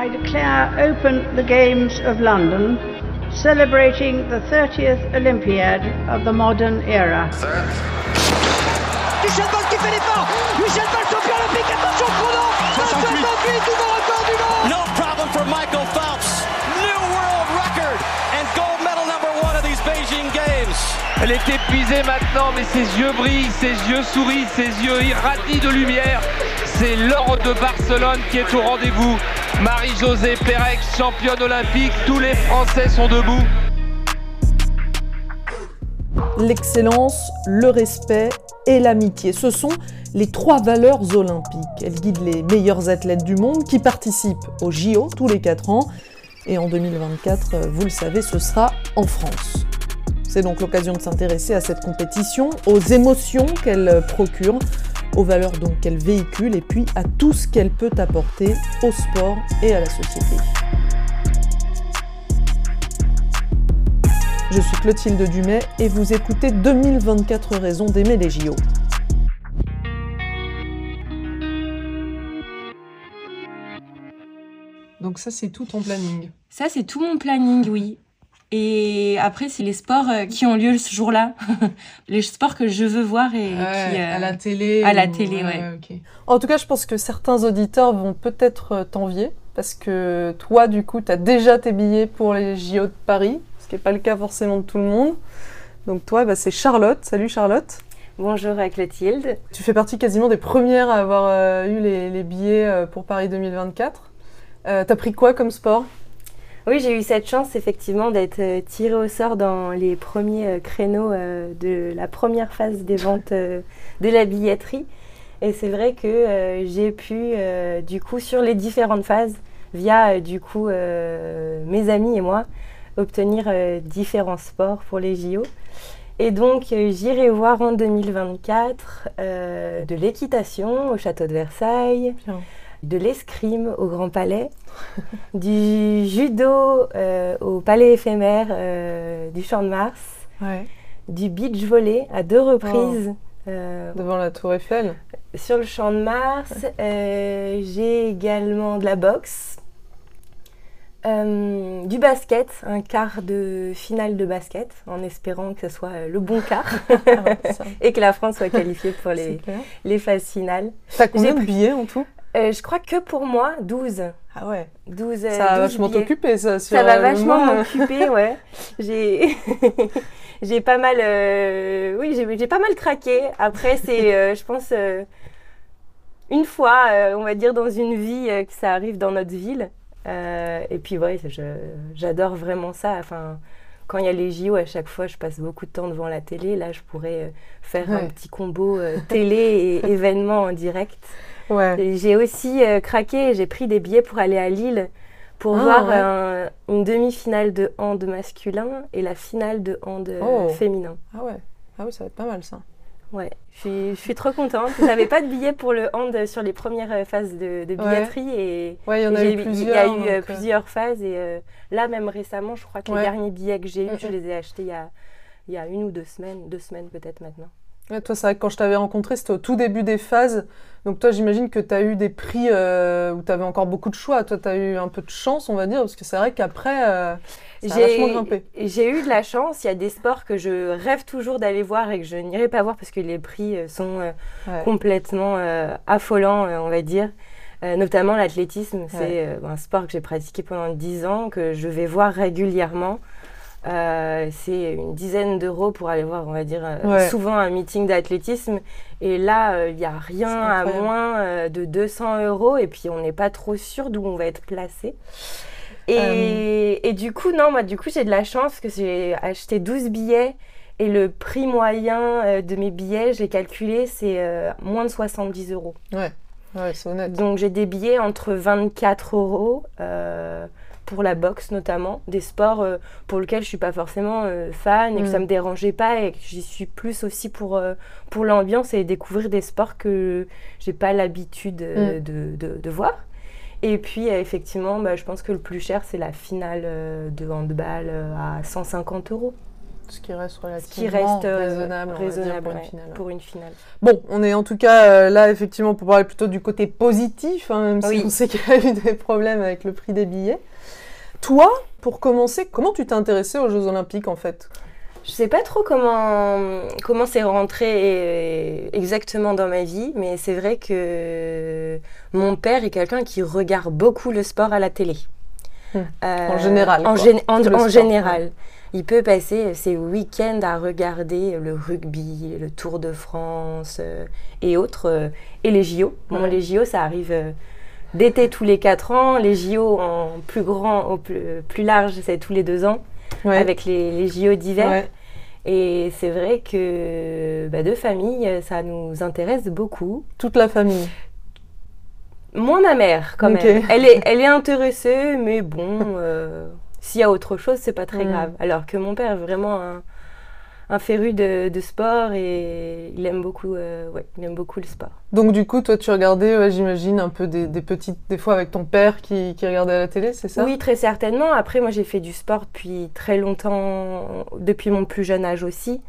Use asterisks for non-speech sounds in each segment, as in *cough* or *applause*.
I declare open the Games of London, celebrating the 30th Olympiad of the modern era. Michel Bolt qui fait l'effort Michel Bolt champion olympique, attention chrono 68 nouveau record du monde No problem for Michael Phelps. New world record and gold medal number one of these Beijing Games. Elle est épuisée maintenant, mais ses yeux brillent, ses yeux sourient, ses yeux irradient de lumière. C'est l'or de Barcelone qui est au rendez-vous. Marie-Josée Pérec, championne olympique, tous les Français sont debout. L'excellence, le respect et l'amitié, ce sont les trois valeurs olympiques. Elles guident les meilleurs athlètes du monde qui participent aux JO tous les 4 ans. Et en 2024, vous le savez, ce sera en France. C'est donc l'occasion de s'intéresser à cette compétition, aux émotions qu'elle procure, aux valeurs donc qu'elle véhicule et puis à tout ce qu'elle peut apporter au sport et à la société. Je suis Clotilde Dumais et vous écoutez 2024 raisons d'aimer les JO. Donc ça c'est tout ton planning. Ça, c'est tout mon planning, oui. Et après, c'est les sports euh, qui ont lieu ce jour-là. *laughs* les sports que je veux voir et Ouais, qui... euh, à la télé. à la ou- télé, ouais. En tout cas, je pense que certains auditeurs vont peut-être euh, t'envier parce que toi, du coup, tu as déjà tes billets pour les JO de Paris, ce qui n'est pas le cas forcément de tout le monde. Donc toi, bah, c'est Charlotte. Salut Charlotte. Bonjour à Clotilde. Tu fais partie quasiment des premières à avoir euh, eu les, les billets euh, pour Paris 2024. Euh, T'as pris quoi comme sport? Oui, j'ai eu cette chance effectivement d'être euh, tirée au sort dans les premiers euh, créneaux euh, de la première phase des ventes de la billetterie. Et c'est vrai que j'ai pu, du coup, sur les différentes phases, via du coup mes amis et moi, obtenir différents sports pour les JO. Et donc, j'irai voir en 2024 euh, de l'équitation au château de Versailles. De l'escrime au Grand Palais, *laughs* du judo euh, au Palais éphémère euh, du Champ de Mars, Ouais. du beach volley à deux reprises euh, Devant la Tour Eiffel. sur le Champ de Mars. J'ai également de la boxe, du basket, un quart de finale de basket, en espérant que ce soit le bon quart *laughs* Ah, ça, *laughs* et que la France soit qualifiée pour les, les phases finales. T'as combien de billets en tout? Euh, je crois que pour moi, 12. Ah ouais. 12 euh, Ça va 12 vachement t'occuper ça. Sur Ça va euh, vachement m'occuper, ouais. *laughs* J'ai *laughs* j'ai pas mal euh, oui, j'ai j'ai pas mal craqué. Après c'est je pense une fois on va dire dans une vie que ça arrive dans notre ville. Et puis ouais, j'adore vraiment ça. Enfin quand il y a les JO, à chaque fois, je passe beaucoup de temps devant la télé. Là, je pourrais faire un petit combo télé et *laughs* événement en direct. Ouais. Et J'ai aussi euh, craqué, j'ai pris des billets pour aller à Lille pour Ah, voir ouais. un- une demi-finale de hand masculin et la finale de hand euh, Oh. féminin. Ah ouais. Ah oui, ça va être pas mal ça. Ouais, je suis, trop contente. J'avais pas de billets pour le hand sur les premières euh, phases de, de billetterie et Ouais, il y en a eu plusieurs. il y a eu donc, euh, euh, plusieurs phases et euh, là même récemment, je crois que Ouais. les derniers billets que j'ai eus, Mm, je mm. les ai achetés il y a, il y a une ou deux semaines, deux semaines peut-être maintenant. Ouais, toi, c'est vrai que quand je t'avais rencontré, c'était au tout début des phases. Donc, toi, j'imagine que tu as eu des prix euh, où tu avais encore beaucoup de choix. Toi, tu as eu un peu de chance, on va dire, parce que c'est vrai qu'après, euh, ça a vachement grimpé. J'ai eu de la chance. Il y a des sports que je rêve toujours d'aller voir et que je n'irai pas voir parce que les prix euh, sont euh, Ouais. complètement affolants, on va dire. Notamment l'athlétisme, c'est Ouais. un sport que j'ai pratiqué pendant 10 ans, que je vais voir régulièrement. Euh, c'est une dizaine d'euros pour aller voir, on va dire, euh, Ouais. souvent un meeting d'athlétisme. Et là, euh, il n'y a rien à moins euh, de 200 euros. Et puis, on n'est pas trop sûr d'où on va être placé. Et, Euh. et du coup, non, moi, du coup, j'ai de la chance que j'ai acheté 12 billets. Et le prix moyen euh, de mes billets, j'ai calculé, c'est euh, moins de 70 euros. Ouais, ouais c'est honnête. Donc j'ai des billets entre 24 euros euh, pour la boxe notamment, des sports euh, pour lesquels je suis pas forcément euh, fan et que Mm. ça me dérangeait pas et que j'y suis plus aussi pour, euh, pour l'ambiance et découvrir des sports que j'ai pas l'habitude Mm. de, de- de voir. Et puis effectivement, bah, je pense que le plus cher c'est la finale de handball à 150 euros. Ce qui reste qui reste euh, raisonnable, dire, raisonnable pour une finale. pour une finale. Bon, on est en tout cas euh, là effectivement pour parler plutôt du côté positif, hein, même si on sait qu'il y a eu des problèmes avec le prix des billets. Toi, pour commencer, comment tu t'es intéressée aux Jeux Olympiques en fait? Je sais pas trop comment comment c'est rentré euh, exactement dans ma vie, mais c'est vrai que mon père est quelqu'un qui regarde beaucoup le sport à la télé. Hmm. Euh, En général, En, général. Il peut passer ses week-ends à regarder le rugby, le Tour de France euh, et autres, euh, et les JO. Bon, Ouais. les JO, ça arrive d'été tous les 4 ans. Les JO en plus grand, au plus, plus large, c'est tous les 2 ans, Ouais. avec les, les JO d'hiver. Ouais. Et c'est vrai que bah, de famille, ça nous intéresse beaucoup. Toute la famille. Moins ma mère, quand même. Elle est, elle est intéressée, mais bon, euh, s'il y a autre chose, c'est pas très Mm. grave. Alors que mon père est vraiment un, un féru de, de sport et il aime beaucoup, euh, ouais, il aime beaucoup le sport. Donc du coup, toi tu regardais, ouais, j'imagine, un peu des, des petites, des fois avec ton père qui, qui regardait à la télé, c'est ça? Oui, très certainement. Après, moi, j'ai fait du sport depuis très longtemps, depuis mon plus jeune âge aussi.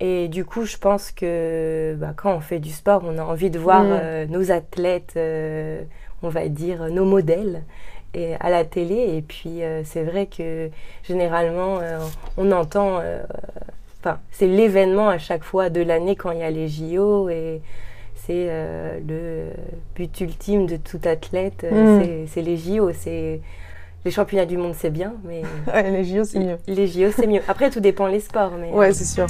Et du coup, je pense que bah, quand on fait du sport, on a envie de voir Mm. euh, nos athlètes, euh, on va dire nos modèles, et, à la télé. Et puis, euh, c'est vrai que généralement, on entend. Euh, Enfin, c'est l'événement à chaque fois de l'année quand il y a les JO. Et c'est euh, le but ultime de tout athlète. euh, Mm. c'est- C'est les JO. C'est. Les championnats du monde, c'est bien, mais *laughs* Ouais, les JO c'est mieux. les JO, c'est mieux. Après, tout dépend les sports. Mais... Ouais, c'est sûr.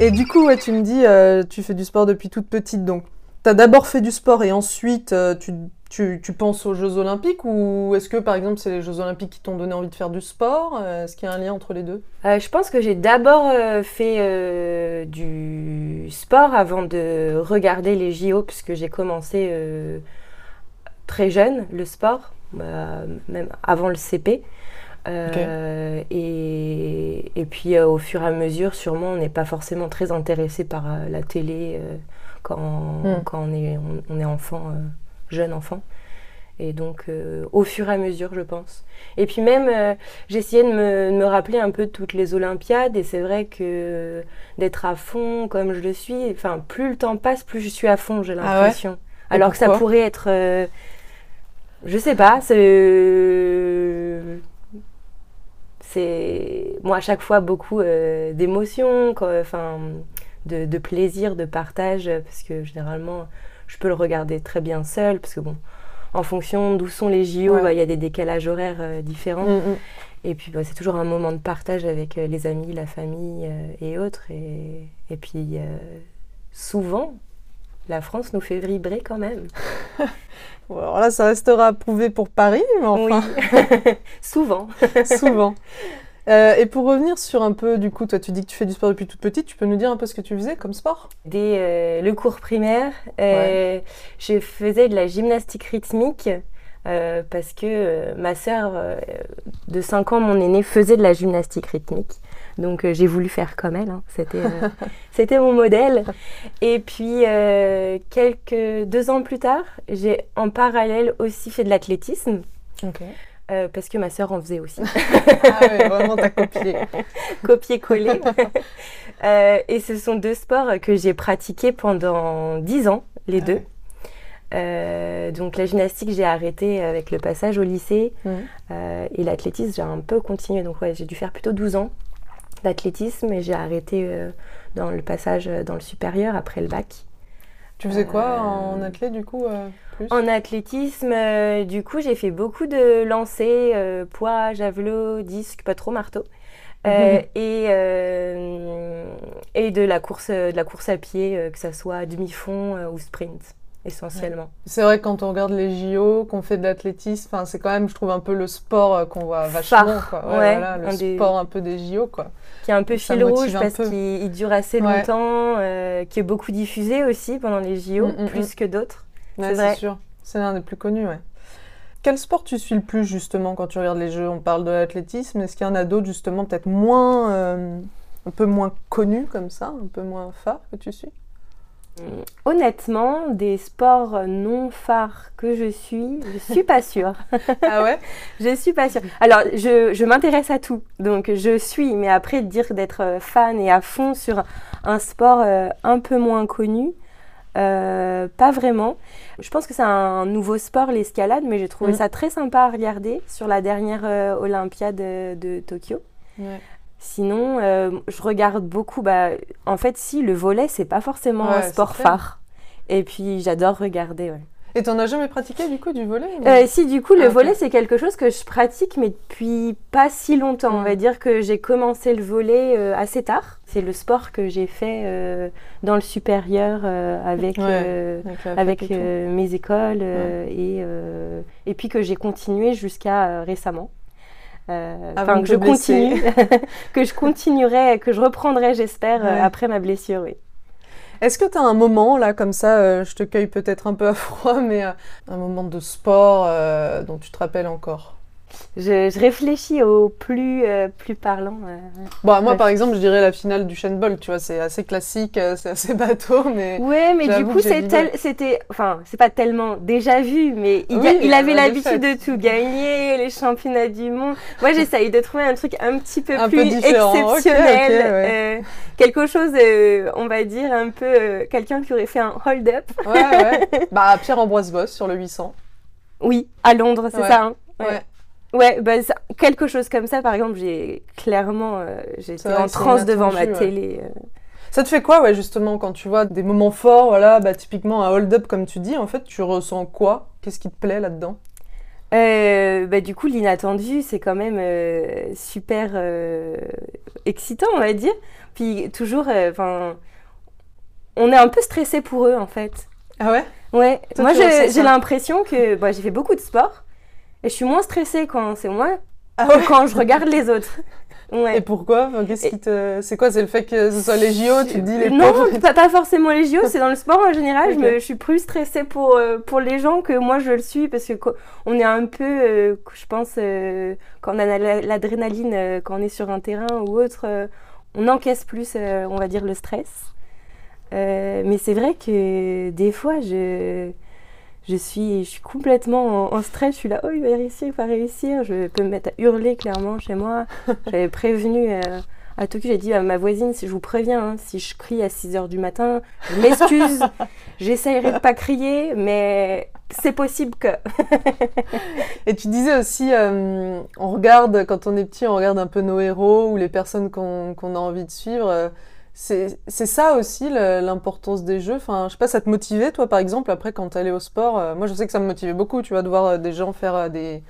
Et du coup, ouais, tu me dis, euh, tu fais du sport depuis toute petite, donc tu as d'abord fait du sport et ensuite euh, tu, tu- tu penses aux Jeux Olympiques ou est-ce que par exemple c'est les Jeux Olympiques qui t'ont donné envie de faire du sport? Euh, Est-ce qu'il y a un lien entre les deux? Euh, je pense que j'ai d'abord euh, fait euh, du sport avant de regarder les JO, puisque j'ai commencé très jeune le sport, même avant le CP. Et, et puis au fur et à mesure, sûrement, on n'est pas forcément très intéressé par la télé quand, Mm. quand on, est, on, on est enfant, euh, jeune enfant. Et donc, euh, au fur et à mesure, je pense. Et puis même, euh, j'essayais de me, de me rappeler un peu de toutes les Olympiades, et c'est vrai que d'être à fond comme je le suis, enfin, plus le temps passe, plus je suis à fond, j'ai Ah ouais l'impression. Alors que ça pourrait être, euh, je sais pas, c'est, c'est, moi à chaque fois beaucoup d'émotions, enfin, de, de plaisir, de partage, parce que généralement, je peux le regarder très bien seul, parce que bon. En fonction d'où sont les JO, Ouais. bah, il y a des décalages horaires euh, différents. Mm, mm. Et puis bah, c'est toujours un moment de partage avec euh, les amis, la famille euh, et autres. Et, et puis souvent, la France nous fait vibrer quand même. *laughs* Bon, alors là, ça restera à prouver pour Paris, mais enfin, Oui, *laughs* souvent. *laughs* souvent. Euh, et pour revenir sur un peu, du coup, toi tu dis que tu fais du sport depuis toute petite, tu peux nous dire un peu ce que tu faisais comme sport? Dès euh, le cours primaire, euh, je faisais de la gymnastique rythmique. parce que ma sœur de 5 ans, mon aînée, faisait de la gymnastique rythmique. Donc j'ai voulu faire comme elle. hein. C'était, *laughs* c'était mon modèle. Et puis quelques deux ans plus tard, j'ai en parallèle aussi fait de l'athlétisme Ok. Euh, parce que ma sœur en faisait aussi. *laughs* Ah ouais, vraiment, t'as copié. *laughs* copier-coller. *laughs* Euh, et ce sont deux sports que j'ai pratiqués pendant dix ans, les Ah deux. ouais. Euh, donc la gymnastique, j'ai arrêté avec le passage au lycée. Euh, et l'athlétisme, j'ai un peu continué. Donc ouais, j'ai dû faire plutôt 12 ans d'athlétisme et j'ai arrêté dans le passage dans le supérieur après le bac. Tu faisais quoi Euh, en athlète, du coup, euh, plus En athlétisme, euh, du coup, j'ai fait beaucoup de lancers, euh, poids, javelot, disque, pas trop marteau. Euh, et, et de la course de la course à pied, que ça soit demi-fond ou sprint, essentiellement. C'est vrai que quand on regarde les JO, qu'on fait de l'athlétisme, c'est quand même, je trouve, un peu le sport euh, qu'on voit vachement. Quoi. ouais, voilà, le un des- sport un peu des JO, quoi. Qui est un peu fil rouge parce qu'il il dure assez longtemps, euh, qui est beaucoup diffusé aussi pendant les JO, Mm, mm, plus que d'autres. C'est sûr. C'est l'un des plus connus, ouais. Quel sport tu suis le plus, justement, quand tu regardes les Jeux On parle de l'athlétisme. Est-ce qu'il y en a d'autres, justement, peut-être moins... euh, un peu moins connus, comme ça, un peu moins phares que tu suis? Honnêtement, des sports non phares que je suis, je suis pas sûre. *laughs* ah ouais? Je suis pas sûre. Alors, je, je m'intéresse à tout, donc je suis, mais après dire d'être fan et à fond sur un sport euh, un peu moins connu, euh, pas vraiment. Je pense que c'est un nouveau sport, l'escalade, mais j'ai trouvé Mm. ça très sympa à regarder sur la dernière euh, Olympiade de, de Tokyo. Ouais. Sinon, euh, je regarde beaucoup. Bah, en fait, si, le volet, c'est pas forcément Ouais, un sport phare. Et puis, j'adore regarder. ouais. Et t'en as jamais pratiqué du coup du volet Euh, si, du coup, le Ah, volet, c'est quelque chose que je pratique, mais depuis pas si longtemps. On Mm. va dire que j'ai commencé le volet euh, assez tard. C'est le sport que j'ai fait euh, dans le supérieur avec, Ouais, mes écoles et, et puis que j'ai continué jusqu'à récemment. Euh, Enfin, de que je continue, *laughs* que je continuerai, que je reprendrai, j'espère, euh, Ouais. après ma blessure, oui. Est-ce que tu as un moment, là, comme ça, euh, je te cueille peut-être un peu à froid, mais euh, un moment de sport euh, dont tu te rappelles encore? Je, je réfléchis au plus, euh, plus parlant. euh. Bon, moi, Ouais. par exemple, je dirais la finale du Shenbol, tu vois, c'est assez classique, euh, c'est assez *laughs* bateau, mais... Ouais, mais du coup, c'était, enfin, c'est pas tellement déjà vu, mais il, Oui, a- il avait l'habitude de tout gagner, les championnats du monde. Moi, j'essaye de trouver un truc un petit peu Un plus exceptionnel, ouais. quelque chose, on va dire un peu, quelqu'un qui aurait fait un hold-up. Ouais, ouais. *laughs* bah, Pierre-Ambroise Boss sur le 800. Oui, à Londres, c'est Ouais. ça. hein Ouais. Ouais. Bah, ça- quelque chose comme ça, par exemple, j'ai clairement, euh, j'étais en transe devant ma ouais. télé. euh. Ça te fait quoi, ouais, justement, quand tu vois des moments forts, voilà, bah, typiquement un hold-up, comme tu dis, en fait, tu ressens quoi? Qu'est-ce qui te plaît là-dedans? Euh, bah, du coup, l'inattendu, c'est quand même euh, super euh, excitant, on va dire. Puis toujours, enfin, on est un peu stressé pour eux, en fait. Ah ouais? Ouais, Toi, moi j'ai l'impression que bah, j'ai fait beaucoup de sport et je suis moins stressée quand c'est moi Ah que quand je regarde les autres. *laughs* Ouais. Et pourquoi Qu'est-ce qui te... C'est quoi? C'est le fait que ce soit les JO, tu te dis les non, pauvres? pas, pas forcément les JO, c'est dans le sport en général. je, me- je suis plus stressée pour, euh, pour les gens que moi je le suis parce que on est un peu, euh, je pense, euh, quand on a la- l'adrénaline, quand on est sur un terrain ou autre, on encaisse plus, on va dire, le stress. Mais c'est vrai que des fois, je, je, suis, je suis complètement en, en stress. Je suis là, oh, il va réussir, il va réussir. Je peux me mettre à hurler clairement chez moi. *laughs* J'avais prévenu euh, à Tokyo, j'ai dit à ma voisine, si je vous préviens, hein, si je crie à 6 h du matin, je m'excuse. *laughs* J'essayerai de pas crier, mais c'est possible que. *laughs* Et tu disais aussi, euh, on regarde, quand on est petit, on regarde un peu nos héros ou les personnes qu'on qu'on a envie de suivre. C'est ça aussi l'importance des jeux. Enfin, je sais pas, ça te motivait, toi, par exemple, après, quand t'allais au sport euh, Moi, je sais que ça me motivait beaucoup, tu vois, de voir euh, des gens faire euh, des,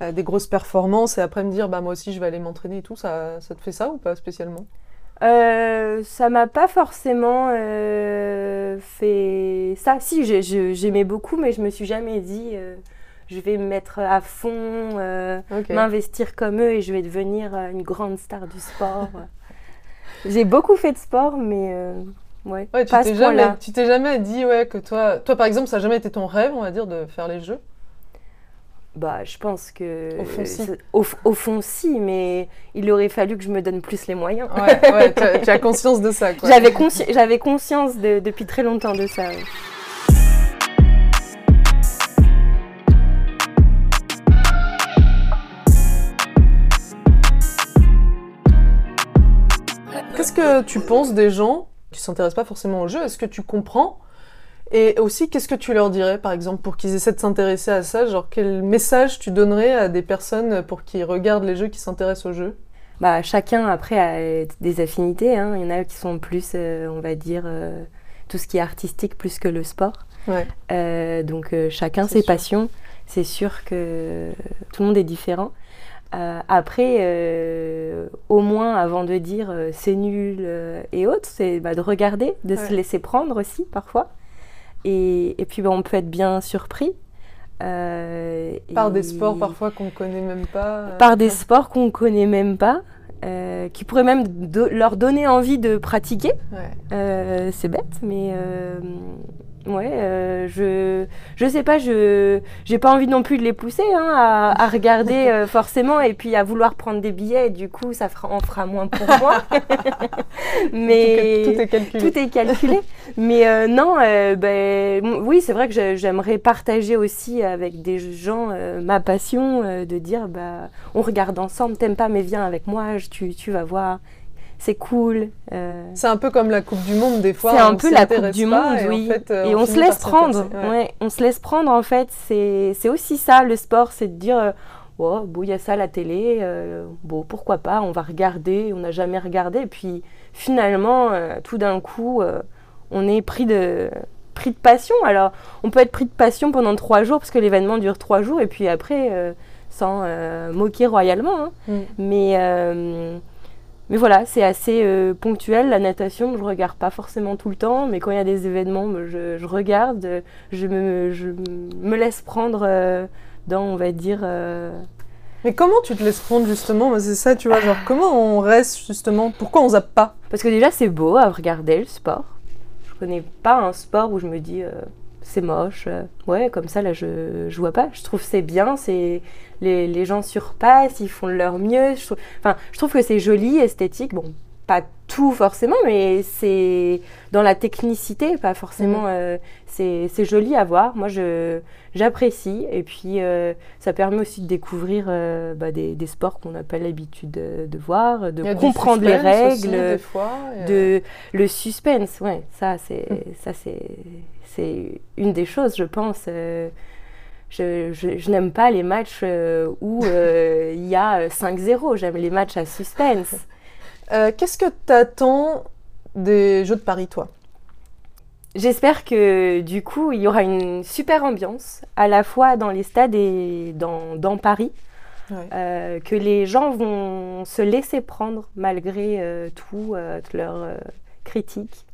des grosses performances et après me dire, bah, moi aussi, je vais aller m'entraîner et tout. Ça, ça te fait ça ou pas spécialement? Ça m'a pas forcément fait ça. Si, j'aimais beaucoup, mais je me suis jamais dit je vais me mettre à fond, m'investir comme eux et je vais devenir une grande star du sport. *laughs* J'ai beaucoup fait de sport, mais euh, ouais, Ouais, tu t'es jamais, point-là. tu t'es jamais dit ouais, que toi, toi, par exemple, ça n'a jamais été ton rêve, on va dire, de faire les jeux? Bah, je pense que. Au fond, si. Au, au fond, si, mais il aurait fallu que je me donne plus les moyens. Ouais, ouais, tu as- tu as conscience de ça, quoi. *laughs* J'avais consci- j'avais conscience de- depuis très longtemps de ça. oui. Qu'est-ce que tu penses des gens qui s'intéressent pas forcément au jeu? Est-ce que tu comprends? Et aussi, qu'est-ce que tu leur dirais, par exemple, pour qu'ils essaient de s'intéresser à ça? Genre, quel message tu donnerais à des personnes pour qu'ils regardent les jeux, qui s'intéressent aux jeux Bah, chacun après a des affinités. hein. Il y en a qui sont plus, euh, on va dire, euh, tout ce qui est artistique plus que le sport. Ouais. Euh, donc chacun ses sûr. passions. C'est sûr que tout le monde est différent. Euh, après, euh, au moins avant de dire euh, c'est nul et autres, c'est bah, de regarder, de Ouais. se laisser prendre aussi parfois. Et, et puis bah, on peut être bien surpris. Par et- des sports parfois qu'on connaît même pas. par des sports qu'on connaît même pas, qui pourraient même do- leur donner envie de pratiquer. Ouais. C'est bête, mais Ouais, euh, je je sais pas, je j'ai pas envie non plus de les pousser hein, à, à, regarder euh, forcément et puis à vouloir prendre des billets. Et du coup, ça fera, en fera moins pour moi. *laughs* Mais tout est, calculé. Tout est calculé. Mais euh, non, ben oui, c'est vrai que j'aimerais partager aussi avec des gens ma passion de dire bah on regarde ensemble. T'aimes pas, mais viens avec moi. Tu tu vas voir c'est cool. Euh. C'est un peu comme la Coupe du Monde des fois. C'est un peu la Coupe du Monde, oui. Euh, et on, se laisse prendre. Ouais. on se laisse prendre en fait. C'est aussi ça le sport, c'est de dire. Euh, oh, bon, il y a ça à la télé, bon, pourquoi pas, on va regarder, on n'a jamais regardé, et puis finalement, tout d'un coup, on est pris de, pris de passion. Alors, on peut être pris de passion pendant trois jours, parce que l'événement dure trois jours, et puis après, sans moquer royalement, hein. mm. mais mais voilà, c'est assez euh, ponctuel. La natation, je ne regarde pas forcément tout le temps, mais quand il y a des événements, je, regarde, je me, je me, laisse prendre euh, dans, on va dire. Euh, mais comment tu te laisses prendre justement? C'est ça, tu vois, genre comment on reste justement? Pourquoi on zappe pas? Parce que déjà, c'est beau à regarder le sport. Je connais pas un sport où je me dis c'est moche. ouais, comme ça, là, je, je vois pas. Je trouve c'est bien, c'est les, gens surpassent, ils font leur mieux. Je trouve, enfin, je trouve que c'est joli, esthétique. Bon, pas tout forcément, mais c'est dans la technicité, pas forcément. Mm. Euh, c'est joli à voir. Moi, je j'apprécie. Et puis, euh, ça permet aussi de découvrir euh, bah, des, sports qu'on n'a pas l'habitude de, voir, de comprendre les règles, de le suspense. Ouais, ça, c'est mm. ça, c'est une des choses, je pense je, n'aime pas les matchs euh, où euh, il y a 5-0. J'aime les matchs à suspense. *laughs* Euh, qu'est-ce que tu attends des Jeux de Paris, toi? J'espère que du coup, il y aura une super ambiance, à la fois dans les stades et dans, dans Paris. que les gens vont se laisser prendre malgré tout, toutes leurs critiques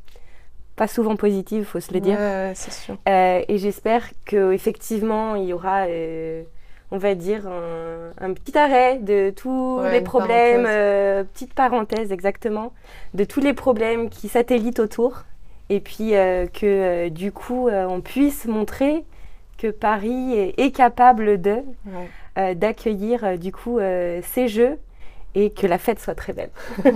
pas souvent positive, faut se le dire. c'est sûr. Euh, et j'espère qu'effectivement, il y aura, euh, on va dire, un, petit arrêt de tous les problèmes, euh, petite parenthèse exactement, de tous les problèmes qui satellitent autour. Et puis que du coup, on puisse montrer que Paris est, capable de d'accueillir du coup ces jeux et que la fête soit très belle. *laughs*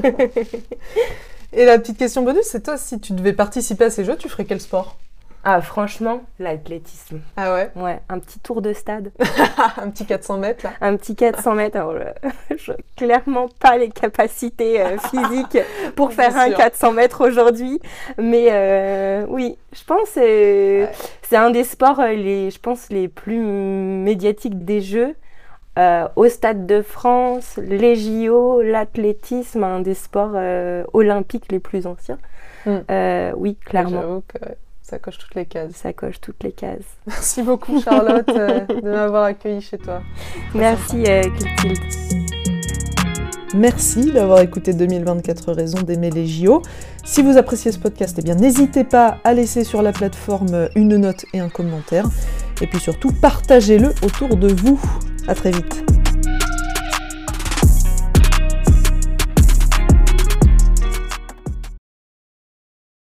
Et la petite question bonus, c'est toi, si tu devais participer à ces jeux, tu ferais quel sport? Ah, franchement, l'athlétisme. Ah ouais Ouais, un petit tour de stade. *laughs* un petit 400 mètres, là Un petit 400 mètres. Alors, *laughs* je, clairement pas les capacités euh, *laughs* physiques pour faire un 400 mètres aujourd'hui. Mais euh, oui, je pense que c'est un des sports, euh, les, je pense, les plus médiatiques des Jeux. Euh, au Stade de France, les JO, l'athlétisme, un des sports euh, olympiques les plus anciens. Hmm. Euh, oui, clairement. Ça coche toutes les cases. Ça coche toutes les cases. *laughs* Merci beaucoup Charlotte de m'avoir accueilli chez toi. *laughs* Merci Clotilde. Merci d'avoir écouté 2024 raisons d'aimer les JO. Si vous appréciez ce podcast, eh bien n'hésitez pas à laisser sur la plateforme une note et un commentaire. Et puis surtout, partagez-le autour de vous. À très vite.